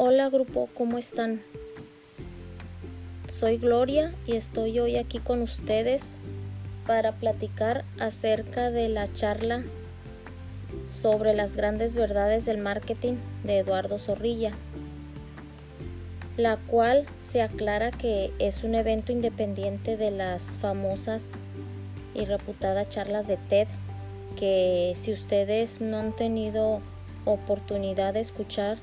Hola grupo, ¿cómo están? Soy Gloria y estoy hoy aquí con ustedes para platicar acerca de la charla sobre las grandes verdades del marketing de Eduardo Zorrilla, la cual se aclara que es un evento independiente de las famosas y reputadas charlas de TED, que si ustedes no han tenido oportunidad de escuchar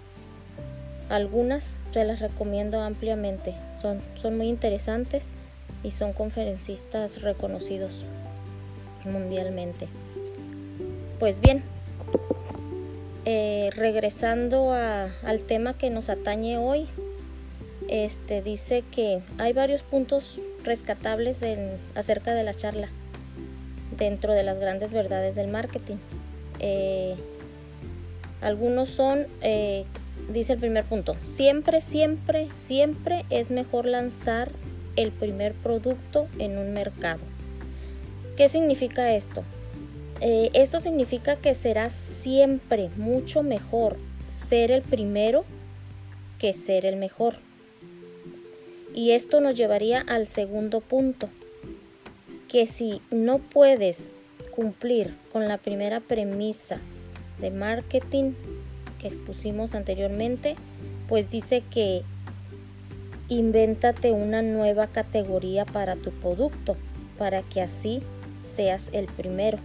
algunas, se las recomiendo ampliamente, son, son muy interesantes y son conferencistas reconocidos mundialmente. Pues bien, eh, regresando al tema que nos atañe hoy, este dice que hay varios puntos rescatables acerca de la charla dentro de las grandes verdades del marketing. Eh, algunos son, eh, dice el primer punto, siempre, siempre, siempre es mejor lanzar el primer producto en un mercado. ¿Qué significa esto? Eh, esto significa que será siempre mucho mejor ser el primero que ser el mejor. Y esto nos llevaría al segundo punto, que si no puedes cumplir con la primera premisa de marketing expusimos anteriormente, pues dice que invéntate una nueva categoría para tu producto, para que así seas el primero.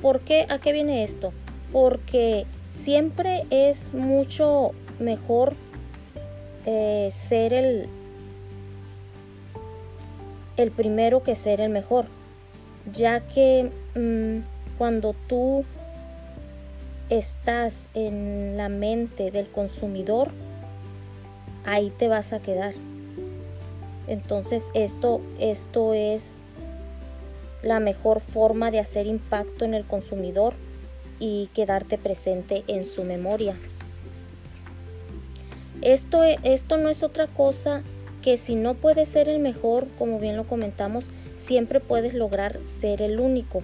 ¿Por qué? ¿A qué viene esto? Porque siempre es mucho mejor eh, ser el, el primero que ser el mejor, ya que mm, cuando tú estás en la mente del consumidor, ahí te vas a quedar. Entonces esto, esto es la mejor forma de hacer impacto en el consumidor y quedarte presente en su memoria. Esto, esto no es otra cosa que si no puedes ser el mejor, como bien lo comentamos, siempre puedes lograr ser el único.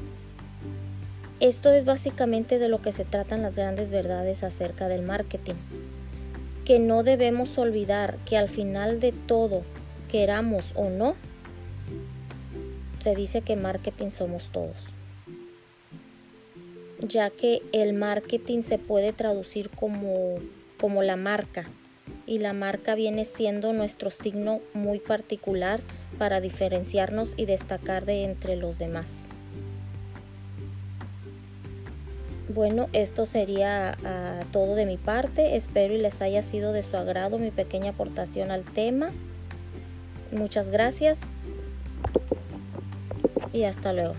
Esto es básicamente de lo que se tratan las grandes verdades acerca del marketing. Que no debemos olvidar que al final de todo, queramos o no, se dice que marketing somos todos, ya que el marketing se puede traducir como, como la marca y la marca viene siendo nuestro signo muy particular para diferenciarnos y destacar de entre los demás. Bueno, esto sería ah, todo de mi parte. Espero y les haya sido de su agrado mi pequeña aportación al tema. Muchas gracias y hasta luego.